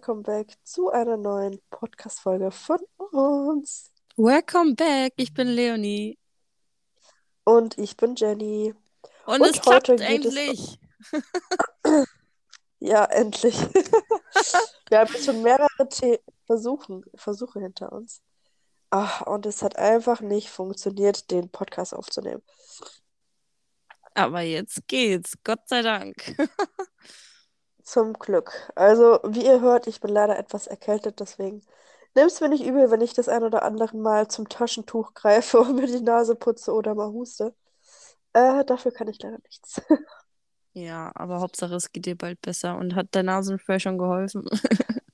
welcome back zu einer neuen Podcast-Folge von uns. Welcome back, ich bin Leonie. Und ich bin Jenny. Und, Und es klappt endlich. Es... ja, endlich. Wir haben jetzt schon mehrere The Versuchen, Versuche hinter uns. Ach, und es hat einfach nicht funktioniert, den Podcast aufzunehmen. Aber jetzt geht's, Gott sei Dank. Zum Glück. Also, wie ihr hört, ich bin leider etwas erkältet, deswegen nimm's mir nicht übel, wenn ich das ein oder andere Mal zum Taschentuch greife und mir die Nase putze oder mal huste. Äh, dafür kann ich leider nichts. Ja, aber Hauptsache es geht dir bald besser. Und hat der Nasenspray schon geholfen?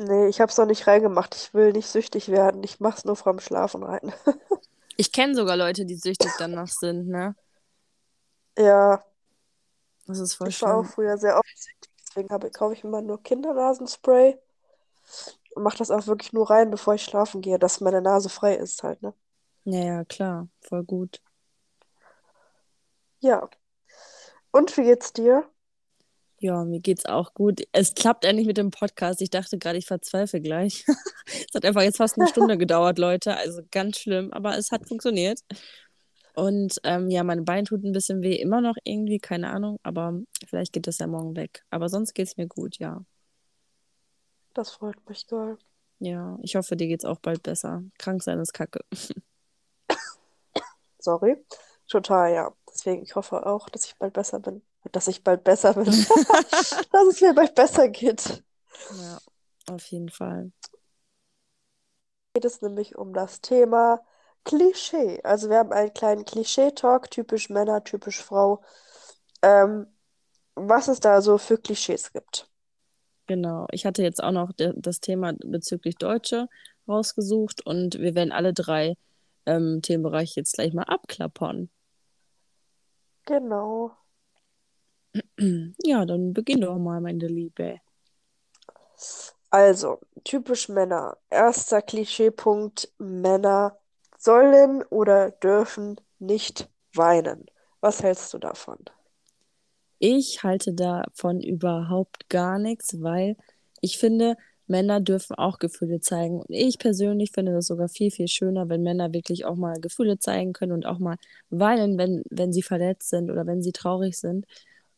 Nee, ich hab's noch nicht reingemacht. Ich will nicht süchtig werden. Ich mach's nur vorm Schlafen rein. Ich kenne sogar Leute, die süchtig danach sind, ne? Ja, Das ist voll ich war auch früher sehr oft. Deswegen habe, kaufe ich immer nur Kindernasenspray und mache das auch wirklich nur rein, bevor ich schlafen gehe, dass meine Nase frei ist halt, ne? Ja, ja, klar. Voll gut. Ja. Und wie geht's dir? Ja, mir geht's auch gut. Es klappt endlich mit dem Podcast. Ich dachte gerade, ich verzweifle gleich. Es hat einfach jetzt fast eine Stunde gedauert, Leute. Also ganz schlimm, aber es hat funktioniert. Und ähm, ja, mein Bein tut ein bisschen weh, immer noch irgendwie, keine Ahnung, aber vielleicht geht das ja morgen weg. Aber sonst geht's mir gut, ja. Das freut mich doll. Ja, ich hoffe, dir geht's auch bald besser. Krank sein ist Kacke. Sorry. Total, ja. Deswegen, ich hoffe auch, dass ich bald besser bin. Dass ich bald besser bin. Dass es mir bald besser geht. Ja, auf jeden Fall. Geht es nämlich um das Thema Klischee. Also wir haben einen kleinen Klischee-Talk, typisch Männer, typisch Frau. Ähm, was es da so für Klischees gibt. Genau. Ich hatte jetzt auch noch das Thema bezüglich Deutsche rausgesucht und wir werden alle drei ähm, Themenbereiche jetzt gleich mal abklappern. Genau. Ja, dann beginn doch mal, meine Liebe. Also, typisch Männer. Erster Klischeepunkt: Männer sollen oder dürfen nicht weinen. Was hältst du davon? Ich halte davon überhaupt gar nichts, weil ich finde, Männer dürfen auch Gefühle zeigen. Und ich persönlich finde das sogar viel, viel schöner, wenn Männer wirklich auch mal Gefühle zeigen können und auch mal weinen, wenn, wenn sie verletzt sind oder wenn sie traurig sind.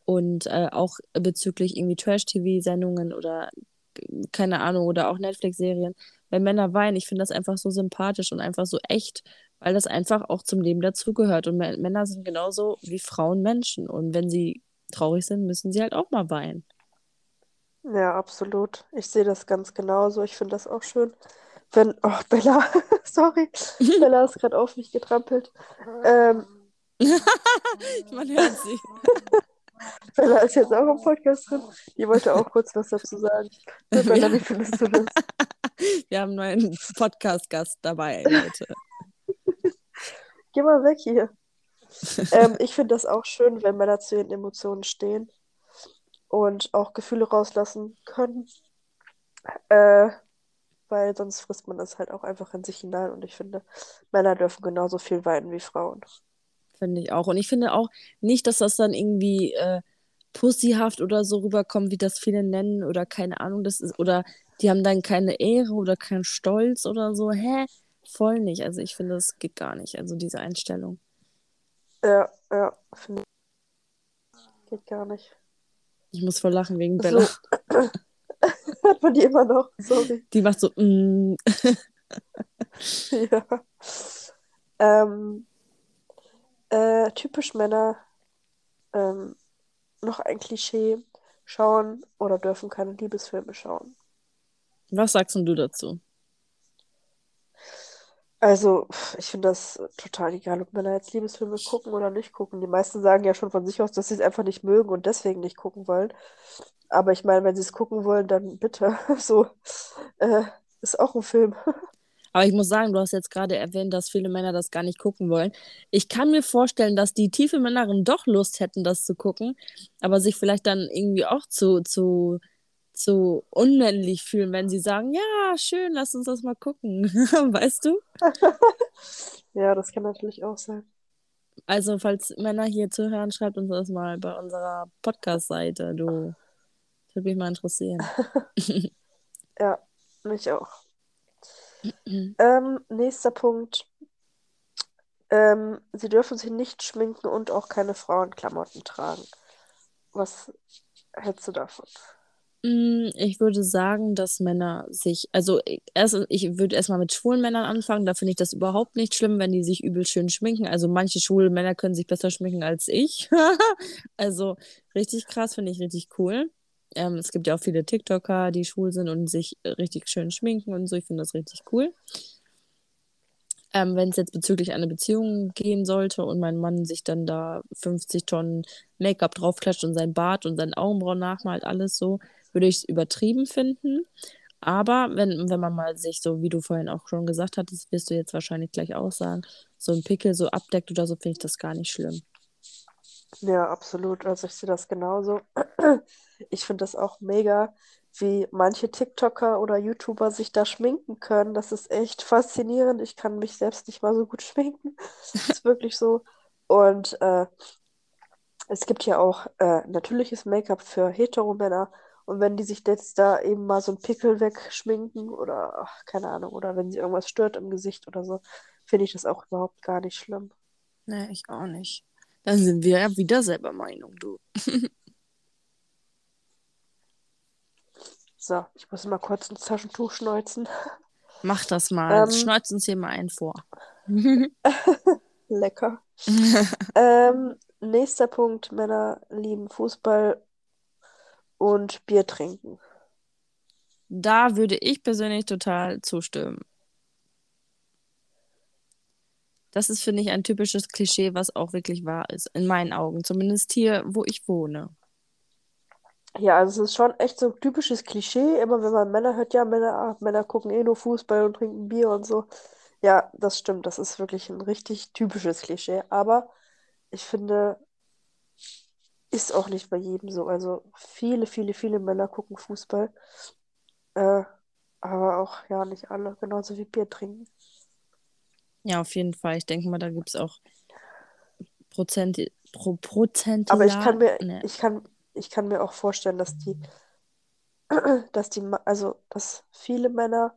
Und äh, auch bezüglich irgendwie Trash-TV-Sendungen oder keine Ahnung, oder auch Netflix-Serien. Wenn Männer weinen, ich finde das einfach so sympathisch und einfach so echt, weil das einfach auch zum Leben dazugehört. Und Mä- Männer sind genauso wie Frauen Menschen. Und wenn sie traurig sind, müssen sie halt auch mal weinen. Ja, absolut. Ich sehe das ganz genauso. Ich finde das auch schön. Wenn, oh, Bella, sorry, Bella ist gerade auf mich getrampelt. Ähm, Man hört sie. Bella ist jetzt auch im Podcast drin. Die wollte auch kurz was dazu sagen. Bella, wie findest du das? Wir haben einen neuen Podcast-Gast dabei, Leute. Geh mal weg hier. Ähm, ich finde das auch schön, wenn Männer zu ihren Emotionen stehen und auch Gefühle rauslassen können. Äh, weil sonst frisst man das halt auch einfach in sich hinein. Und ich finde, Männer dürfen genauso viel weinen wie Frauen. Finde ich auch. Und ich finde auch nicht, dass das dann irgendwie äh, pussyhaft oder so rüberkommt, wie das viele nennen oder keine Ahnung, das ist, oder die haben dann keine Ehre oder keinen Stolz oder so. Hä? Voll nicht. Also ich finde, das geht gar nicht. Also diese Einstellung. Ja, ja, finde ich. Geht gar nicht. Ich muss voll lachen wegen Bella. So. Hat man die immer noch? Sorry. Die macht so, mm. Ja. Ähm, äh, typisch Männer, ähm, noch ein Klischee, schauen oder dürfen keine Liebesfilme schauen. Was sagst du dazu? Also, ich finde das total egal, ob Männer jetzt Liebesfilme gucken oder nicht gucken. Die meisten sagen ja schon von sich aus, dass sie es einfach nicht mögen und deswegen nicht gucken wollen. Aber ich meine, wenn sie es gucken wollen, dann bitte. So, äh, ist auch ein Film. Aber ich muss sagen, du hast jetzt gerade erwähnt, dass viele Männer das gar nicht gucken wollen. Ich kann mir vorstellen, dass die tiefe Männerin doch Lust hätten, das zu gucken, aber sich vielleicht dann irgendwie auch zu, zu, zu unmännlich fühlen, wenn sie sagen, ja, schön, lass uns das mal gucken. Weißt du? Ja, das kann natürlich auch sein. Also, falls Männer hier zuhören, schreibt uns das mal bei unserer Podcast-Seite, du Würde mich mal interessieren. Ja, mich auch. Ähm, nächster Punkt. Ähm, sie dürfen sich nicht schminken und auch keine Frauenklamotten tragen. Was hältst du davon? Mm, Ich würde sagen, dass Männer sich, also ich- erst, ich würde erstmal mit schwulen Männern anfangen. Da finde ich das überhaupt nicht schlimm, wenn die sich übel schön schminken. Also manche schwule Männer können sich besser schminken als ich. Also richtig krass, finde ich richtig cool. Ähm, es gibt ja auch viele TikToker, die schwul sind und sich richtig schön schminken und so. Ich finde das richtig cool. Ähm, wenn es jetzt bezüglich einer Beziehung gehen sollte und mein Mann sich dann da 50 Tonnen Make-up draufklatscht und sein Bart und seine Augenbrauen nachmalt, alles so, würde ich es übertrieben finden. Aber wenn, wenn man mal sich so, wie du vorhin auch schon gesagt hattest, wirst du jetzt wahrscheinlich gleich auch sagen, so ein Pickel so abdeckt oder so, finde ich das gar nicht schlimm. Ja, absolut. Also ich sehe das genauso. Ich finde das auch mega, wie manche TikToker oder YouTuber sich da schminken können. Das ist echt faszinierend. Ich kann mich selbst nicht mal so gut schminken. Das ist wirklich so. Und äh, es gibt ja auch äh, natürliches Make-up für Heteromänner. Und wenn die sich jetzt da eben mal so einen Pickel wegschminken oder ach, keine Ahnung, oder wenn sie irgendwas stört im Gesicht oder so, finde ich das auch überhaupt gar nicht schlimm. Nee, ich auch nicht. Dann sind wir ja wieder selber Meinung, du. So, ich muss mal kurz ein Taschentuch schneuzen. Mach das mal. Ähm, Schneuz uns hier mal einen vor. Lecker. Ähm, nächster Punkt, Männer lieben Fußball und Bier trinken. Da würde ich persönlich total zustimmen. Das ist, finde ich, ein typisches Klischee, was auch wirklich wahr ist, in meinen Augen. Zumindest hier, wo ich wohne. Ja, also es ist schon echt so ein typisches Klischee. Immer wenn man Männer hört, ja, Männer, ah, Männer gucken eh nur Fußball und trinken Bier und so. Ja, das stimmt. Das ist wirklich ein richtig typisches Klischee. Aber ich finde, ist auch nicht bei jedem so. Also viele, viele, viele Männer gucken Fußball. Äh, aber auch, ja, nicht alle. Genauso wie Bier trinken. Ja, auf jeden Fall. Ich denke mal, da gibt es auch Prozent, pro, Aber ich kann mir, ne, ich kann, ich kann mir auch vorstellen, dass die, dass die, also, dass viele Männer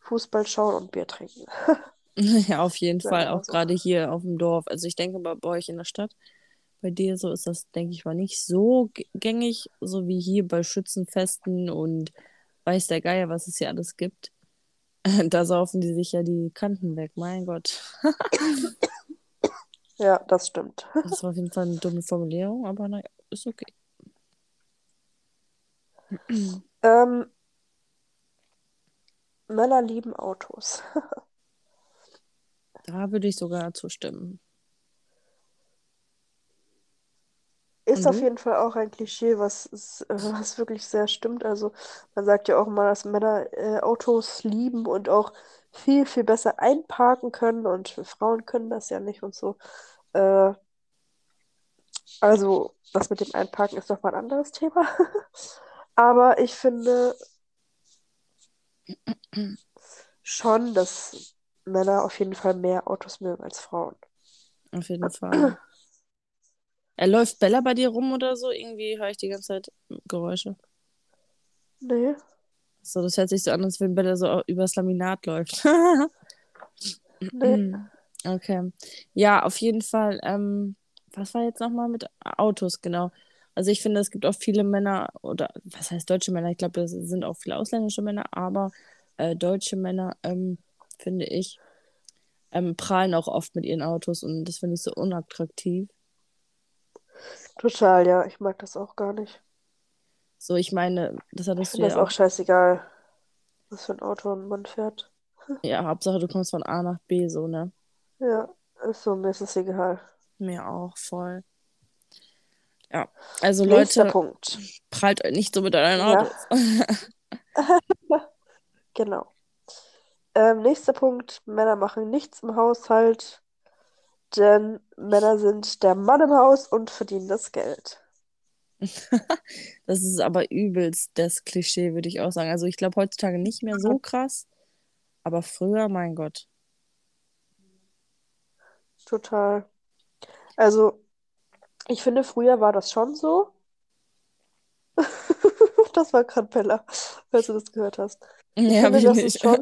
Fußball schauen und Bier trinken. ja, auf jeden Sagen Fall, mal auch so. gerade hier auf dem Dorf. Also ich denke bei, bei euch in der Stadt, bei dir so ist das, denke ich mal, nicht so gängig, so wie hier bei Schützenfesten und weiß der Geier, was es hier alles gibt. Da saufen die sich ja die Kanten weg, mein Gott. Ja, das stimmt. Das war auf jeden Fall eine dumme Formulierung, aber naja, ist okay. Ähm, Männer lieben Autos. Da würde ich sogar zustimmen. Ist Und auf jeden Fall auch ein Klischee, was, ist, äh, was wirklich sehr stimmt. Also man sagt ja auch mal, dass Männer äh, Autos lieben und auch viel, viel besser einparken können und Frauen können das ja nicht und so. Äh, also das mit dem Einparken ist nochmal ein anderes Thema. Aber ich finde schon, dass Männer auf jeden Fall mehr Autos mögen als Frauen. Auf jeden Fall. Er läuft Bella bei dir rum oder so? Irgendwie höre ich die ganze Zeit Geräusche. Nee. So, das hört sich so an, als wenn Bella so übers Laminat läuft. Nee. Okay. Ja, auf jeden Fall. Ähm, was war jetzt nochmal mit Autos, genau. Also ich finde, es gibt auch viele Männer, oder was heißt deutsche Männer? Ich glaube, das sind auch viele ausländische Männer, aber äh, deutsche Männer, ähm, finde ich, ähm, prahlen auch oft mit ihren Autos und das finde ich so unattraktiv. Total, ja. Ich mag das auch gar nicht. So, ich meine, das finde das ja auch auch. scheißegal, was für ein Auto man fährt. Ja, Hauptsache, du kommst von A nach B, so, ne? Ja, ist so, mir ist es egal. Mir auch, voll. Ja, also Nächster Leute, Punkt. prahlt euch nicht so mit euren Ja, Autos. genau. Ähm, nächster Punkt. Männer machen nichts im Haushalt, denn Männer sind der Mann im Haus und verdienen das Geld. Das ist aber übelst das Klischee, würde ich auch sagen. Also ich glaube heutzutage nicht mehr so krass, aber früher, mein Gott. Total. Also, ich finde, früher war das schon so. das war gerade Bella, falls du das gehört hast. Ich hab finde, ich das nicht. ist schon,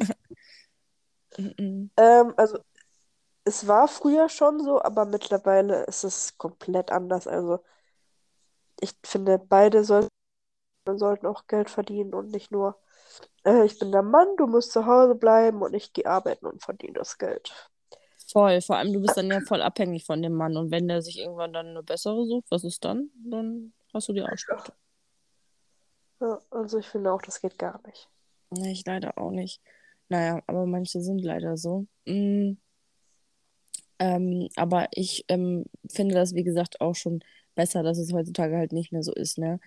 ähm, also es war früher schon so, aber mittlerweile ist es komplett anders. Also ich finde, beide soll, sollten auch Geld verdienen und nicht nur, äh, ich bin der Mann, du musst zu Hause bleiben und ich gehe arbeiten und verdiene das Geld. Voll. Vor allem, du bist dann ja voll abhängig von dem Mann. Und wenn der sich irgendwann dann eine bessere sucht, was ist dann? Dann hast du die Arschkarte. Ja, also ich finde auch, das geht gar nicht. Nee, ich leider auch nicht. Naja, aber manche sind leider so. Mm, ähm, aber ich ähm, finde das, wie gesagt, auch schon besser, dass es heutzutage halt nicht mehr so ist, ne?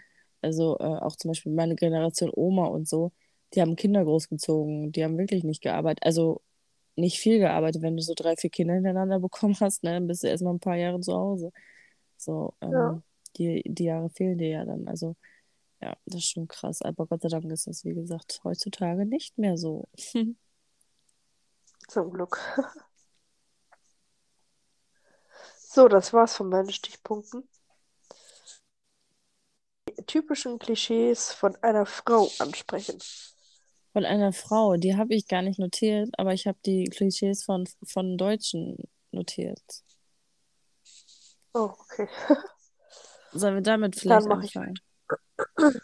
Also äh, auch zum Beispiel meine Generation Oma und so, die haben Kinder großgezogen, die haben wirklich nicht gearbeitet. Also nicht viel gearbeitet, wenn du so drei, vier Kinder hintereinander bekommen hast, ne? Dann bist du erstmal ein paar Jahre zu Hause. So, Ja, ähm, die, die Jahre fehlen dir ja dann. Also ja, das ist schon krass. Aber Gott sei Dank ist das, wie gesagt, heutzutage nicht mehr so. zum Glück. So, das war's von meinen Stichpunkten. Die typischen Klischees von einer Frau ansprechen. Von einer Frau, die habe ich gar nicht notiert, aber ich habe die Klischees von, von Deutschen notiert. Oh, okay. Sollen wir damit Dann vielleicht mache ich anfangen?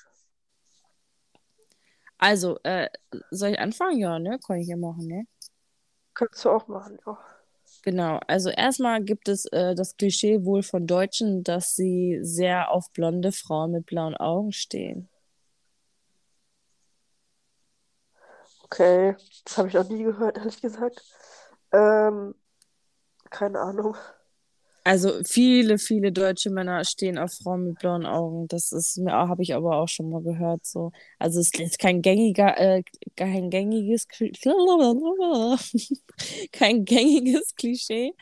Also, äh, soll ich anfangen? Ja, ne? Kann ich ja machen, ne? Kannst du auch machen, ja. Genau, also erstmal gibt es äh, das Klischee wohl von Deutschen, dass sie sehr auf blonde Frauen mit blauen Augen stehen. Okay, das habe ich noch nie gehört, ehrlich gesagt. Ähm, keine Ahnung. Also viele, viele deutsche Männer stehen auf Frauen mit blauen Augen. Das ist mir habe ich aber auch schon mal gehört. So. Also es ist kein gängiger, äh, kein gängiges, kein gängiges Klischee,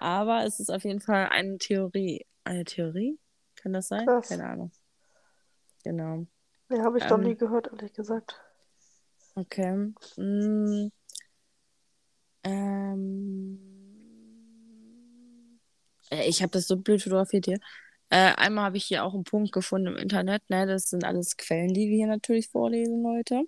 aber es ist auf jeden Fall eine Theorie. Eine Theorie? Kann das sein? Krass. Keine Ahnung. Genau. Nee, habe ich noch nie Ähm, gehört, ehrlich gesagt. Okay. Mm, ähm, äh, ich habe das so blöd fotografiert hier. Äh, einmal habe ich hier auch einen Punkt gefunden im Internet, ne? Das sind alles Quellen, die wir hier natürlich vorlesen, Leute.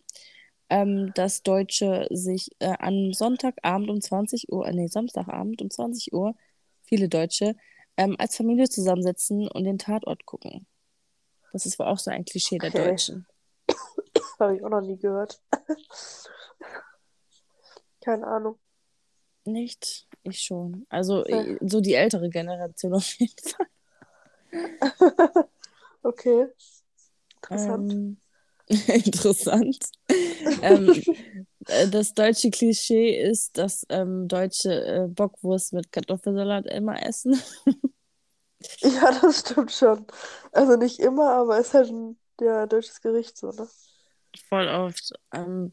Ähm, dass Deutsche sich äh, am Sonntagabend um 20 Uhr, äh, nee, Samstagabend um 20 Uhr, viele Deutsche, ähm, als Familie zusammensetzen und den Tatort gucken. Das ist wohl auch so ein Klischee der Okay, Deutschen. habe ich auch noch nie gehört. Keine Ahnung. Nicht? Ich schon. Also äh, so die ältere Generation auf jeden Fall. Okay, interessant. Ähm, interessant. Ähm, äh, das deutsche Klischee ist, dass ähm, Deutsche äh, Bockwurst mit Kartoffelsalat immer essen. Ja, das stimmt schon. Also nicht immer, aber ist halt ein ja, deutsches Gericht so, ne? Voll oft. Ähm,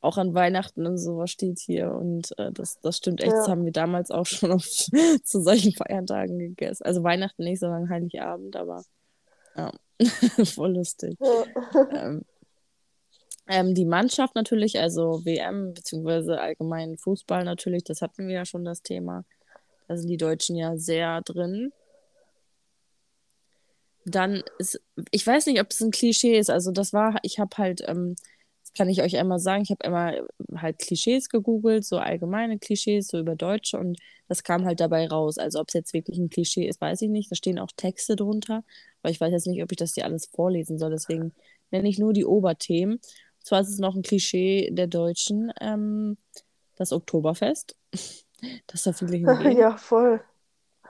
auch an Weihnachten und sowas steht hier. Und äh, das, das stimmt echt. Das Ja, haben wir damals auch schon oft zu solchen Feiertagen gegessen. Also Weihnachten nicht, sondern Heiligabend, aber ja, voll lustig. ja. Ähm, ähm, die Mannschaft natürlich, also WM, beziehungsweise allgemein Fußball natürlich, das hatten wir ja schon das Thema. Da sind die Deutschen ja sehr drin. Dann ist, ich weiß nicht, ob es ein Klischee ist. Also das war, ich habe halt, ähm, das kann ich euch einmal sagen, ich habe immer halt Klischees gegoogelt, so allgemeine Klischees, so über Deutsche und das kam halt dabei raus. Also ob es jetzt wirklich ein Klischee ist, weiß ich nicht. Da stehen auch Texte drunter, aber ich weiß jetzt nicht, ob ich das hier alles vorlesen soll. Deswegen nenne ich nur die Oberthemen. Und zwar ist es noch ein Klischee der Deutschen, ähm, das Oktoberfest. Das da viele hingehen. Ja, voll.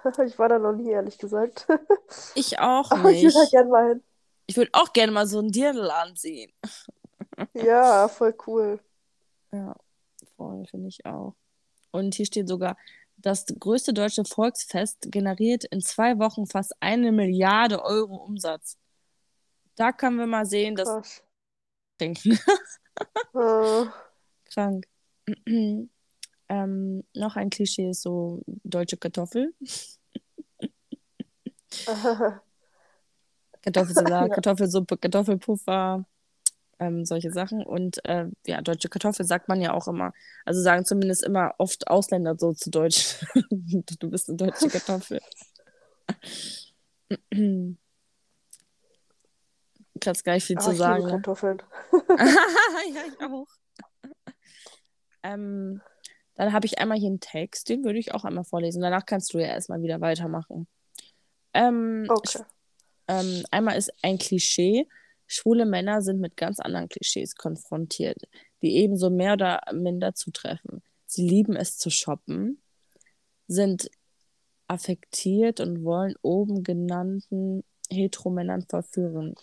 Ich war da noch nie, ehrlich gesagt. Ich auch Aber ich würde da nicht. gern mal hin. Ich würde auch gerne mal so ein Dirndl anziehen. Ja, voll cool. Ja, voll, finde ich auch. Und hier steht sogar, das größte deutsche Volksfest generiert in zwei Wochen fast eine Milliarde Euro Umsatz. Da können wir mal sehen, dass Krass. Trinken. Äh, Krank. ähm, noch ein Klischee ist so deutsche Kartoffel. Kartoffelsalat, ja. Kartoffelsuppe, Kartoffelpuffer, ähm, solche Sachen. Und äh, ja, deutsche Kartoffel sagt man ja auch immer. Also sagen zumindest immer oft Ausländer so zu Deutsch. Du bist eine deutsche Kartoffel. gerade gar nicht viel Ah, zu ich sagen. liebe Ne? Kartoffeln. ja, ich auch. Ähm, dann habe ich einmal hier einen Text, den würde ich auch einmal vorlesen. Danach kannst du ja erstmal wieder weitermachen. Ähm, Okay. ähm, einmal ist ein Klischee. Schwule Männer sind mit ganz anderen Klischees konfrontiert, die ebenso mehr oder minder zutreffen. Sie lieben es zu shoppen, sind affektiert und wollen oben genannten Heteromännern verführen.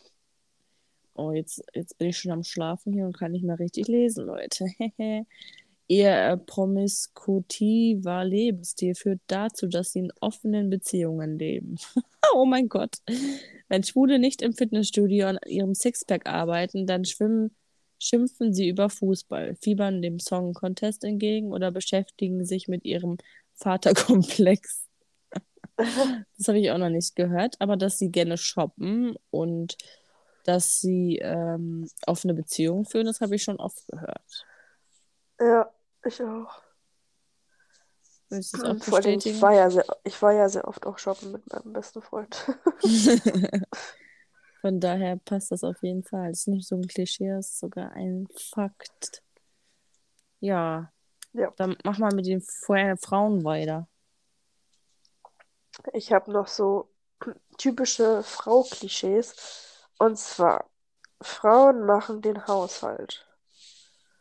Oh, jetzt, jetzt bin ich schon am Schlafen hier und kann nicht mehr richtig lesen, Leute. Ihr promiskutiver Lebensstil führt dazu, dass sie in offenen Beziehungen leben. oh mein Gott. Wenn Schwule nicht im Fitnessstudio an ihrem Sixpack arbeiten, dann schwimmen, schimpfen sie über Fußball, fiebern dem Song Contest entgegen oder beschäftigen sich mit ihrem Vaterkomplex. Das habe ich auch noch nicht gehört, aber dass sie gerne shoppen und dass sie ähm, offene Beziehungen führen, das habe ich schon oft gehört. Ja, ich auch. Willst du das auch allem, ich war ja sehr, ich war ja sehr oft auch shoppen mit meinem besten Freund. Von daher passt das auf jeden Fall. Es ist nicht so ein Klischee, es ist sogar ein Fakt. Ja, Ja. dann mach mal mit den Fra- Frauen weiter. Ich habe noch so typische Frau-Klischees. Und zwar, Frauen machen den Haushalt.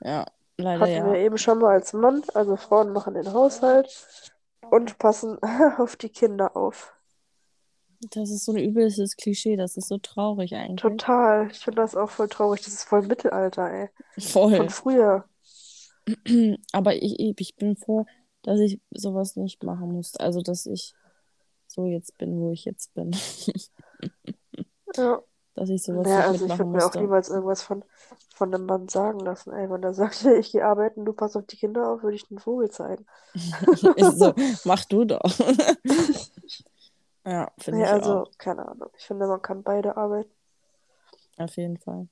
Ja, leider Hatten wir ja. eben schon mal als Mann. Also Frauen machen den Haushalt und passen auf die Kinder auf. Das ist so ein übelstes Klischee, das ist so traurig eigentlich. Total. Ich finde das auch voll traurig. Das ist voll Mittelalter, ey. Voll. Von früher. Aber ich, ich ich bin froh, dass ich sowas nicht machen muss. Also, dass ich so jetzt bin, wo ich jetzt bin. Ja. Dass ich sowas Ja, nicht also ich mitmachen würde mir auch niemals irgendwas von, von einem Mann sagen lassen. Ey, wenn er sagt, ich gehe arbeiten, du passt auf die Kinder auf, würde ich den Vogel zeigen. So, mach du doch. ja, finde Nee, ich also, auch. keine Ahnung. Ich finde, man kann beide arbeiten. Auf jeden Fall.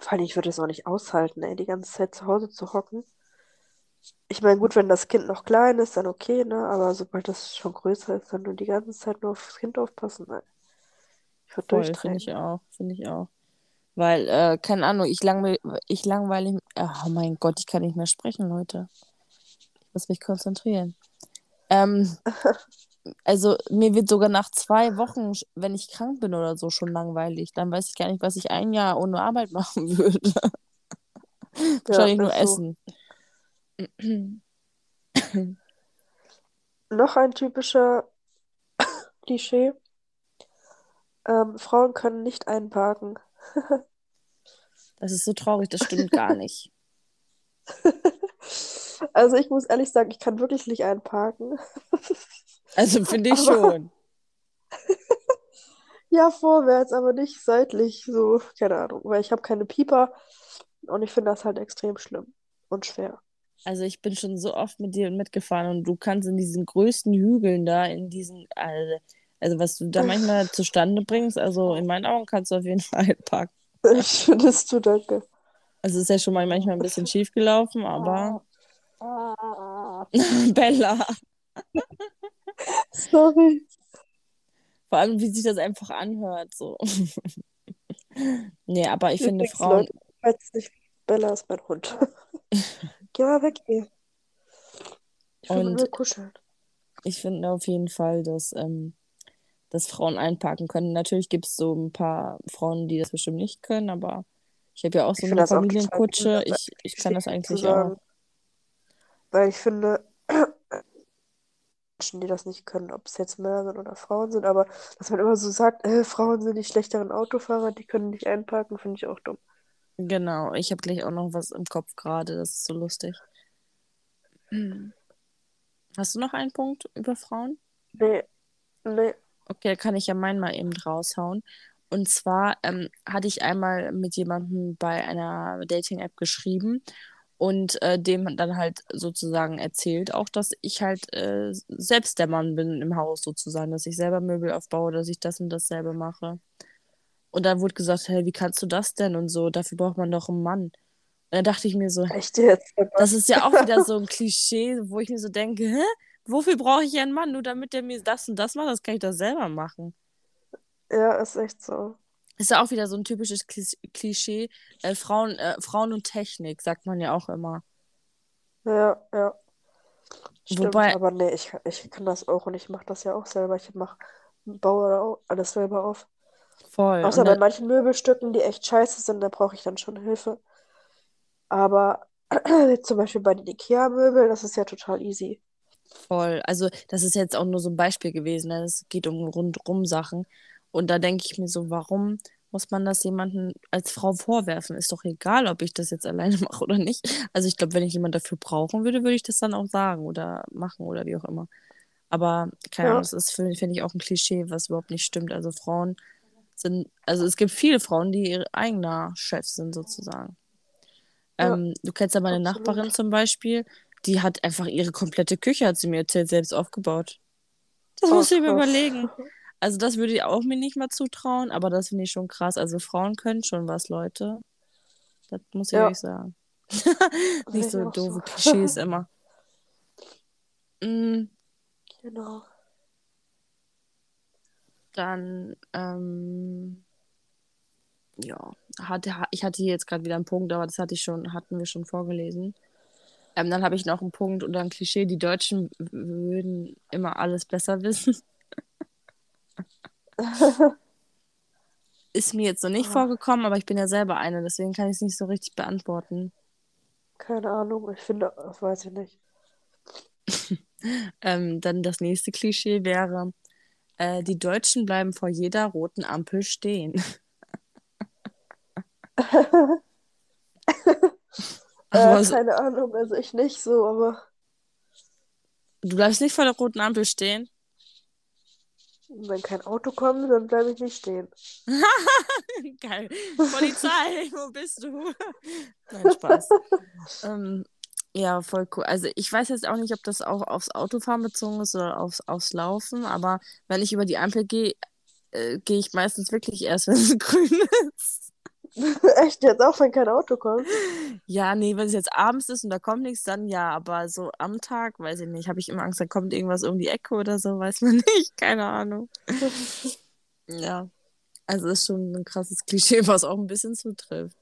Vor allem, ich würde es auch nicht aushalten, ey, die ganze Zeit zu Hause zu hocken. Ich meine, gut, wenn das Kind noch klein ist, dann okay, ne? Aber sobald das schon größer ist, dann nur die ganze Zeit nur aufs Kind aufpassen, ey. Ich würde Voll, finde durchdrehen. ich auch. Finde ich auch. Weil, äh, keine Ahnung, ich, langweil, ich langweile. Oh mein Gott, ich kann nicht mehr sprechen, Leute. Ich muss mich konzentrieren. Ähm, also, mir wird sogar nach zwei Wochen, wenn ich krank bin oder so, schon langweilig. Dann weiß ich gar nicht, was ich ein Jahr ohne Arbeit machen würde. Ja, Wahrscheinlich nur ist so. essen. Noch ein typischer Klischee. Ähm, Frauen können nicht einparken. Das ist so traurig, das stimmt gar nicht. Also ich muss ehrlich sagen, ich kann wirklich nicht einparken. Also finde ich Aber- schon. Ja, vorwärts, aber nicht seitlich, so, keine Ahnung, weil ich habe keine Pieper und ich finde das halt extrem schlimm und schwer. Also ich bin schon so oft mit dir mitgefahren und du kannst in diesen größten Hügeln da, in diesen, also, also was du da manchmal zustande bringst, also in meinen Augen kannst du auf jeden Fall einpacken. Findest du, danke. Also ist ja schon mal manchmal ein bisschen schief gelaufen, aber Bella, Sorry. vor allem wie sich das einfach anhört, so. Nee, aber ich finde Übrigens, Frauen, Leute, nicht Bella ist mein Hund. Geh mal weg hier. Ich will Und- kuscheln. ich finde auf jeden Fall, dass, ähm, dass Frauen einparken können. Natürlich gibt es so ein paar Frauen, die das bestimmt nicht können, aber ich habe ja auch so Ich eine Familienkutsche. behindert, Ich, ich kann das eigentlich zu auch. sagen. Weil ich finde, Menschen, die das nicht können, ob es jetzt Männer sind oder Frauen sind, aber dass man immer so sagt, äh, Frauen sind die schlechteren Autofahrer, die können nicht einparken, finde ich auch dumm. Genau, ich habe gleich auch noch was im Kopf gerade, das ist so lustig. Hast du noch einen Punkt über Frauen? Nee, nee. Okay, kann ich ja meinen mal eben raushauen. Und zwar ähm, hatte ich einmal mit jemandem bei einer Dating-App geschrieben und äh, dem dann halt sozusagen erzählt, auch dass ich halt äh, selbst der Mann bin im Haus sozusagen, dass ich selber Möbel aufbaue, dass ich das und dasselbe mache. Und dann wurde gesagt, hey, wie kannst du das denn und so, dafür braucht man doch einen Mann. Und dann dachte ich mir so, Echt jetzt? das ist ja auch wieder so ein Klischee, wo ich mir so denke, hä? Wofür brauche ich einen Mann? Nur damit der mir das und das macht, das kann ich doch selber machen. Ja, ist echt so. Ist ja auch wieder so ein typisches Klis- Klischee. Äh, Frauen, äh, Frauen und Technik, sagt man ja auch immer. Ja, ja. Stimmt, Wobei, aber nee, ich, ich kann das auch und ich mache das ja auch selber. Ich mach, baue alles selber auf. voll. Außer Und bei dann, manchen Möbelstücken, die echt scheiße sind, da brauche ich dann schon Hilfe. Aber zum Beispiel bei den IKEA-Möbeln, das ist ja total easy. Voll. Also, das ist jetzt auch nur so ein Beispiel gewesen. Ne? Es geht um rundrum Sachen. Und da denke ich mir so, warum muss man das jemandem als Frau vorwerfen? Ist doch egal, ob ich das jetzt alleine mache oder nicht. Also, ich glaube, wenn ich jemanden dafür brauchen würde, würde ich das dann auch sagen oder machen oder wie auch immer. Aber keine Ahnung, Ja, das ist, finde find ich, auch ein Klischee, was überhaupt nicht stimmt. Also, Frauen sind, also es gibt viele Frauen, die ihre eigener Chef sind, sozusagen. ja, Ähm, du kennst ja meine Nachbarin absolut. zum Beispiel, die hat einfach ihre komplette Küche, hat sie mir erzählt, selbst aufgebaut. Das Oh, muss ich mir krass. überlegen. Also das würde ich auch mir nicht mal zutrauen, aber das finde ich schon krass. Also Frauen können schon was, Leute. Das muss ich euch Ja, sagen. sehe Nicht ich so auch so. doofe Klischees immer. Mm, Genau. dann, ähm, ja, hatte, ich hatte hier jetzt gerade wieder einen Punkt, aber das hatte ich schon, hatten wir schon vorgelesen. Ähm, dann habe ich noch einen Punkt oder ein Klischee, die Deutschen würden immer alles besser wissen. Ist mir jetzt noch nicht Ah, vorgekommen, aber ich bin ja selber eine, deswegen kann ich es nicht so richtig beantworten. Keine Ahnung, ich finde, das weiß ich nicht. Ähm, dann das nächste Klischee wäre, äh, die Deutschen bleiben vor jeder roten Ampel stehen. Äh, Aber so, keine Ahnung, also ich nicht so, aber du bleibst nicht vor der roten Ampel stehen? wenn kein Auto kommt, dann bleibe ich nicht stehen. Geil. Polizei, wo bist du? Nein, Spaß. Ähm, ja, voll cool. Also ich weiß jetzt auch nicht, ob das auch aufs Autofahren bezogen ist oder aufs, aufs Laufen, aber wenn ich über die Ampel gehe, äh, gehe ich meistens wirklich erst, wenn es grün ist. Echt jetzt auch, wenn kein Auto kommt? Ja, nee, wenn es jetzt abends ist und da kommt nichts, dann ja, aber so am Tag, weiß ich nicht, habe ich immer Angst, da kommt irgendwas um die Ecke oder so, weiß man nicht, keine Ahnung. Ja, also ist schon ein krasses Klischee, was auch ein bisschen zutrifft.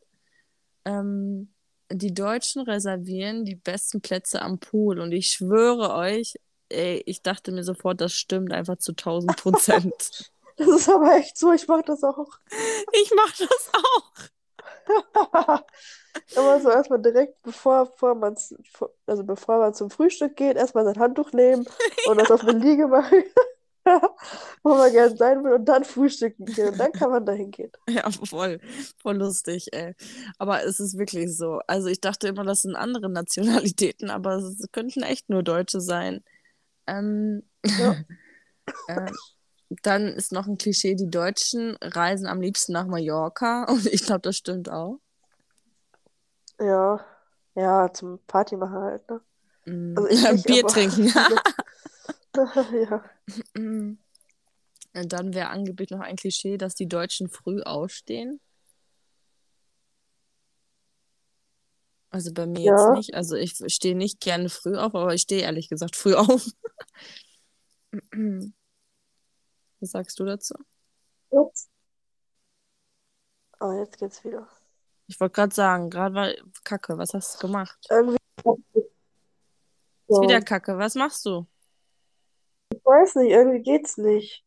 Ähm, die Deutschen reservieren die besten Plätze am Pool und ich schwöre euch, ey, ich dachte mir sofort, das stimmt einfach zu 1000 Prozent. Das ist aber echt so, ich mache das auch. Ich mach das auch. Immer so erstmal direkt, bevor, bevor man also bevor man zum Frühstück geht, erstmal sein Handtuch nehmen und das auf eine Liege machen, wo man gerne sein will und dann frühstücken gehen. Und dann kann man da hingehen. Ja, voll, voll lustig, ey. Aber es ist wirklich so. Also ich dachte immer, das sind andere Nationalitäten, aber es könnten echt nur Deutsche sein. Ähm, Ja, äh, dann ist noch ein Klischee, die Deutschen reisen am liebsten nach Mallorca und ich glaube, das stimmt auch. ja, ja, zum Party machen halt, ne? Mm, Also ich nicht, Bier aber trinken. viele. Ja. Und dann wäre angeblich noch ein Klischee, dass die Deutschen früh aufstehen. Also bei mir jetzt Ja, nicht. Also ich stehe nicht gerne früh auf, aber ich stehe ehrlich gesagt früh auf. Was sagst du dazu? jetzt. Oh, jetzt geht's wieder. Ich wollte gerade sagen, gerade war Kacke. Was hast du gemacht? Irgendwie. Ist wieder. Kacke. Was machst du? Ich weiß nicht, irgendwie geht's nicht.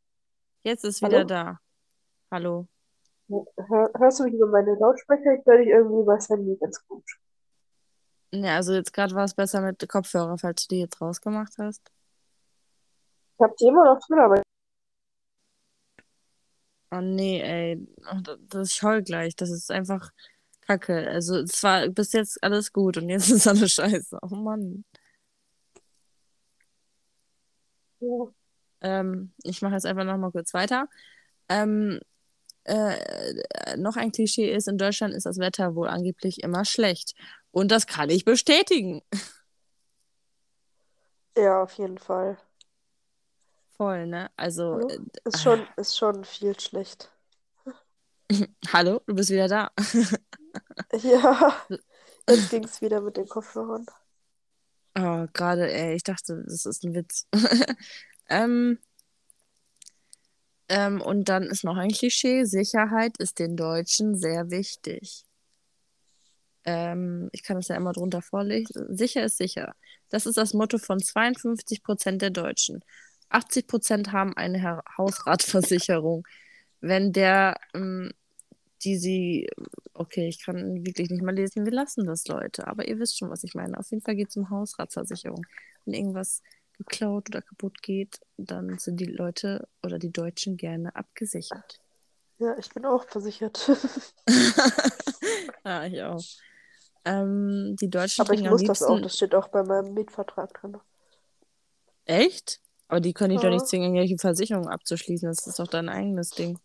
Jetzt ist wieder Hallo? da. Hallo. Hör, hörst du mich über meine Lautsprecher? Ich höre dich irgendwie über das Handy ganz gut. Ne, also jetzt gerade war es besser mit Kopfhörer, falls du die jetzt rausgemacht hast. Ich hab die immer noch drin, aber Oh nee, ey. Das, das, heul gleich. Das ist einfach Kacke. Also es war bis jetzt alles gut und jetzt ist alles scheiße. Oh Mann. Ähm, ich mache jetzt einfach nochmal kurz weiter. Ähm, äh, noch ein Klischee ist, in Deutschland ist das Wetter wohl angeblich immer schlecht. Und das kann ich bestätigen. Ja, auf jeden Fall. Voll, ne? Also, Hallo? äh, Ist ah, schon, ist schon viel schlecht. hallo, du bist wieder da. Ja, jetzt ging's wieder mit den Kopfhörern. Oh, gerade, ey, ich dachte, das ist ein Witz. ähm, Ähm, und dann ist noch ein Klischee, Sicherheit ist den Deutschen sehr wichtig. Ähm, ich kann das ja immer drunter vorlesen. Sicher ist sicher. Das ist das Motto von 52 Prozent der Deutschen. 80 Prozent haben eine Hausratversicherung. Wenn der, ähm, die sie, okay, ich kann wirklich nicht mal lesen, wir lassen das, Leute, aber ihr wisst schon, was ich meine. Auf jeden Fall geht es um Hausratversicherung. Wenn irgendwas geklaut oder kaputt geht, dann sind die Leute oder die Deutschen gerne abgesichert. Ja, ich bin auch versichert. ja, ich auch. Ähm, die Deutschen Aber ich muss liebsten... das auch, das steht auch bei meinem Mietvertrag drin. Echt? Aber die können dich ja. doch nicht zwingen, irgendwelche Versicherungen abzuschließen. Das ist doch dein eigenes Ding.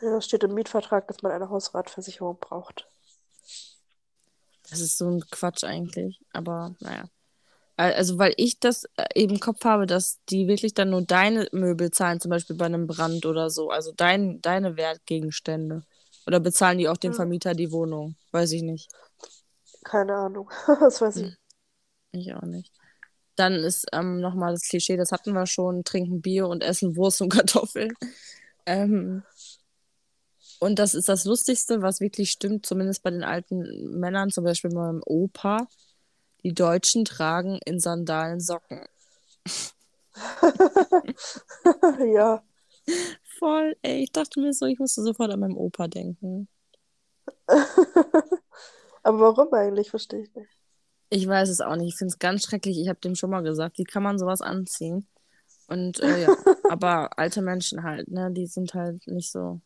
Ja, es steht im Mietvertrag, dass man eine Hausratversicherung braucht. Das ist so ein Quatsch eigentlich. Aber naja. Also, weil ich das äh, eben im Kopf habe, dass die wirklich dann nur deine Möbel zahlen, zum Beispiel bei einem Brand oder so. Also dein, deine Wertgegenstände. Oder bezahlen die auch dem hm. Vermieter die Wohnung? Weiß ich nicht. Keine Ahnung. das weiß ich. Hm. Ich auch nicht. Dann ist ähm, nochmal das Klischee, das hatten wir schon, trinken Bier und essen Wurst und Kartoffeln. Ähm, und das ist das Lustigste, was wirklich stimmt, zumindest bei den alten Männern, zum Beispiel meinem Opa. Die Deutschen tragen in Sandalen Socken. ja. Voll, ey. Ich dachte mir so, ich musste sofort an meinem Opa denken. Aber warum eigentlich? Verstehe ich nicht. Ich weiß es auch nicht. Ich finde es ganz schrecklich. Ich habe dem schon mal gesagt, wie kann man sowas anziehen? Und äh, ja, aber alte Menschen halt, ne, die sind halt nicht so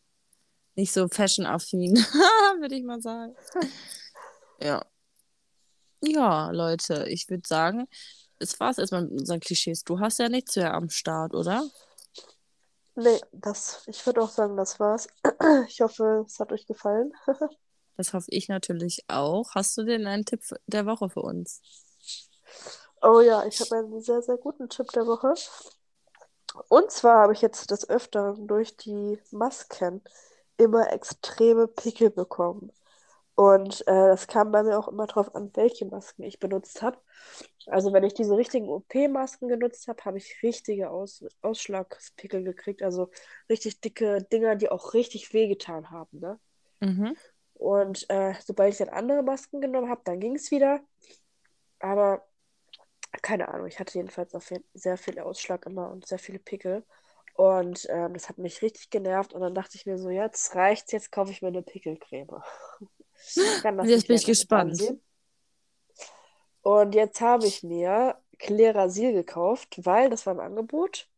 nicht so fashion-affin, würde ich mal sagen. Ja. Ja, Leute, ich würde sagen, es war es erstmal mit unseren Klischees. Du hast ja nichts mehr am Start, oder? Nee, das, ich würde auch sagen, das war's. Ich hoffe, es hat euch gefallen. das hoffe ich natürlich auch. Hast du denn einen Tipp der Woche für uns? Oh ja, ich habe einen sehr, sehr guten Tipp der Woche. Und zwar habe ich jetzt des Öfteren durch die Masken immer extreme Pickel bekommen. Und äh, das kam bei mir auch immer drauf an, welche Masken ich benutzt habe. Also wenn ich diese richtigen OP-Masken genutzt habe, habe ich richtige Aus Ausschlagspickel gekriegt. Also richtig dicke Dinger, die auch richtig wehgetan haben. Ne? Mhm. Und äh, sobald ich dann andere Masken genommen habe, dann ging es wieder. Aber keine Ahnung, ich hatte jedenfalls auch sehr viel Ausschlag immer und sehr viele Pickel. Und ähm, das hat mich richtig genervt. Und dann dachte ich mir so, jetzt reicht's, jetzt kaufe ich mir eine Pickelcreme. jetzt bin ich gespannt. Und jetzt habe ich mir Klerasil gekauft, weil das war im Angebot.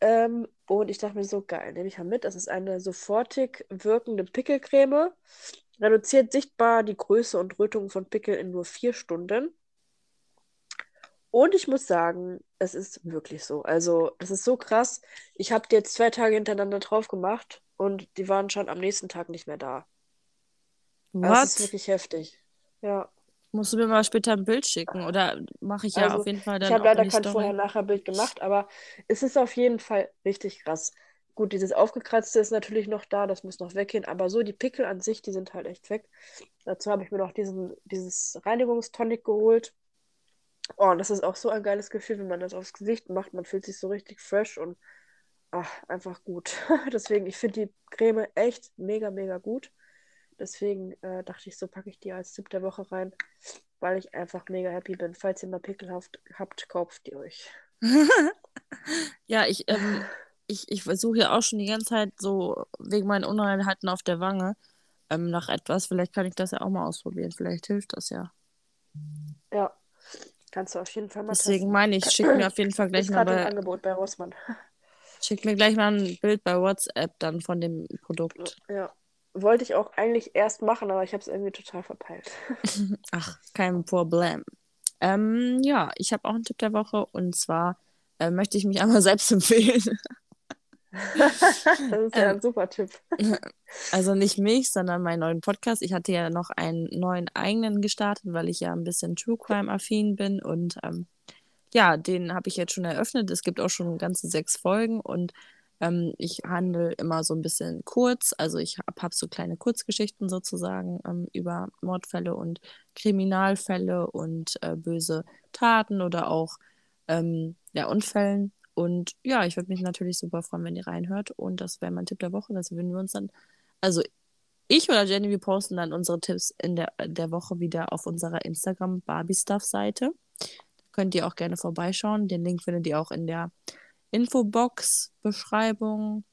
Ähm, und ich dachte mir so, geil, nehme ich mal mit. Das ist eine sofortig wirkende Pickelcreme. Reduziert sichtbar die Größe und Rötung von Pickel in nur vier Stunden. Und ich muss sagen, es ist wirklich so. Also, das ist so krass. Ich habe die jetzt zwei Tage hintereinander drauf gemacht und die waren schon am nächsten Tag nicht mehr da. Was? Also, das ist wirklich heftig. Ja. Musst du mir mal später ein Bild schicken oder mache ich ja also, auf jeden Fall dann Ich habe leider kein Vorher-Nachher-Bild gemacht, aber es ist auf jeden Fall richtig krass. Gut, dieses Aufgekratzte ist natürlich noch da, das muss noch weggehen, aber so die Pickel an sich, die sind halt echt weg. Dazu habe ich mir noch diesen, dieses Reinigungstonic geholt. Oh, und das ist auch so ein geiles Gefühl, wenn man das aufs Gesicht macht. Man fühlt sich so richtig fresh und ach, einfach gut. Deswegen, ich finde die Creme echt mega, mega gut. Deswegen äh, dachte ich, so packe ich die als Tipp der Woche rein, weil ich einfach mega happy bin. Falls ihr mal Pickel habt, habt kauft die euch. ja, ich, ähm, ich, ich versuche ja auch schon die ganze Zeit so wegen meinen Unreinheiten auf der Wange ähm, nach etwas. Vielleicht kann ich das ja auch mal ausprobieren. Vielleicht hilft das ja. Ja, Kannst du auf jeden Fall mal Deswegen testen. meine ich, schick mir auf jeden Fall gleich mal bei... Angebot bei Rossmann. Schick mir gleich mal ein Bild bei WhatsApp dann von dem Produkt. Ja. Wollte ich auch eigentlich erst machen, aber ich habe es irgendwie total verpeilt. Ach, kein Problem. Ähm, ja, ich habe auch einen Tipp der Woche und zwar äh, möchte ich mich einmal selbst empfehlen. das ist ja ein ähm, super Tipp. Also nicht mich, sondern meinen neuen Podcast. Ich hatte ja noch einen neuen eigenen gestartet, weil ich ja ein bisschen True Crime-affin bin. Und ähm, ja, den habe ich jetzt schon eröffnet. Es gibt auch schon ganze sechs Folgen und ähm, ich handle immer so ein bisschen kurz. Also ich habe hab so kleine Kurzgeschichten sozusagen ähm, über Mordfälle und Kriminalfälle und äh, böse Taten oder auch ähm, ja, Unfällen Und ja, ich würde mich natürlich super freuen, wenn ihr reinhört. Und das wäre mein Tipp der Woche. Das würden wir uns dann, also ich oder Jenny, wir posten dann unsere Tipps in der, der Woche wieder auf unserer Instagram Barbie Stuff Seite. Könnt ihr auch gerne vorbeischauen. Den Link findet ihr auch in der Infobox, Beschreibung,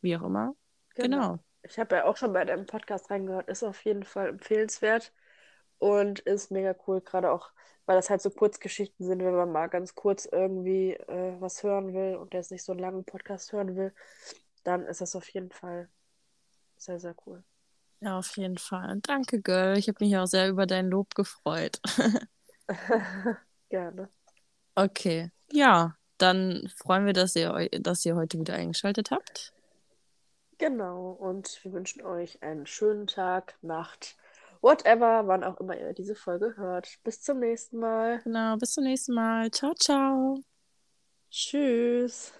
wie auch immer. Genau. genau. Ich habe ja auch schon bei deinem Podcast reingehört. Ist auf jeden Fall empfehlenswert und ist mega cool. Gerade auch, weil das halt so Kurzgeschichten sind, wenn man mal ganz kurz irgendwie äh, was hören will und jetzt nicht so einen langen Podcast hören will, dann ist das auf jeden Fall sehr, sehr cool. Ja, auf jeden Fall. Danke, Girl. Ich habe mich auch sehr über dein Lob gefreut. Gerne. Okay. Ja, dann freuen wir, dass ihr, dass ihr heute wieder eingeschaltet habt. Genau, und wir wünschen euch einen schönen Tag, Nacht, whatever, wann auch immer ihr diese Folge hört. Bis zum nächsten Mal. Genau, bis zum nächsten Mal. Ciao, ciao. Tschüss.